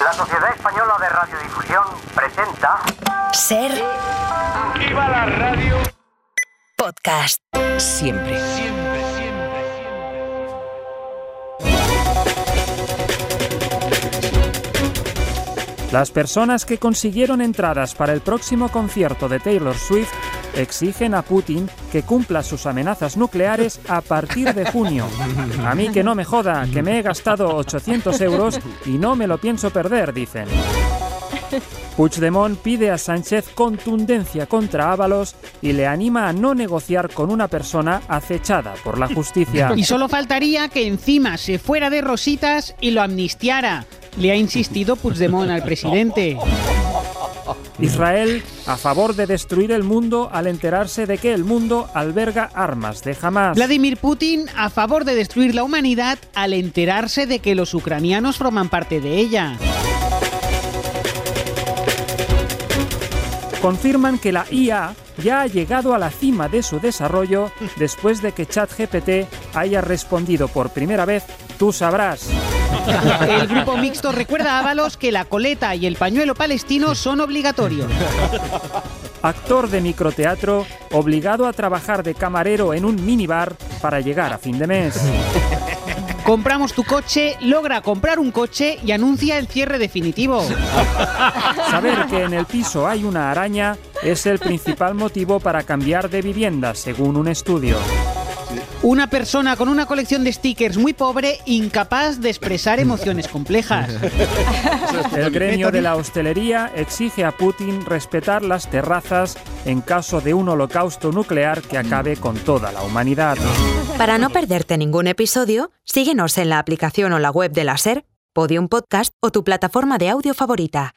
La Sociedad Española de Radiodifusión presenta Ser ¡Viva la radio! podcast. Siempre. Siempre, siempre, Las personas que consiguieron entradas para el próximo concierto de Taylor Swift exigen a Putin que cumpla sus amenazas nucleares a partir de junio. A mí que no me joda, que me he gastado 800 euros y no me lo pienso perder, dicen. Puigdemont pide a Sánchez contundencia contra Ábalos y le anima a no negociar con una persona acechada por la justicia. Y solo faltaría que encima se fuera de rositas y lo amnistiara. Le ha insistido Puigdemont al presidente. Israel a favor de destruir el mundo al enterarse de que el mundo alberga armas de Hamas. Vladimir Putin a favor de destruir la humanidad al enterarse de que los ucranianos forman parte de ella. confirman que la IA ya ha llegado a la cima de su desarrollo después de que ChatGPT haya respondido por primera vez Tú sabrás. El grupo mixto recuerda a Ábalos que la coleta y el pañuelo palestino son obligatorios. Actor de microteatro obligado a trabajar de camarero en un minibar para llegar a fin de mes. Compramos tu coche, logra comprar un coche y anuncia el cierre definitivo. Saber que en el piso hay una araña es el principal motivo para cambiar de vivienda, según un estudio. Una persona con una colección de stickers muy pobre, incapaz de expresar emociones complejas. El gremio de la hostelería exige a Putin respetar las terrazas en caso de un holocausto nuclear que acabe con toda la humanidad. Para no perderte ningún episodio, síguenos en la aplicación o la web de la Ser, Podium Podcast o tu plataforma de audio favorita.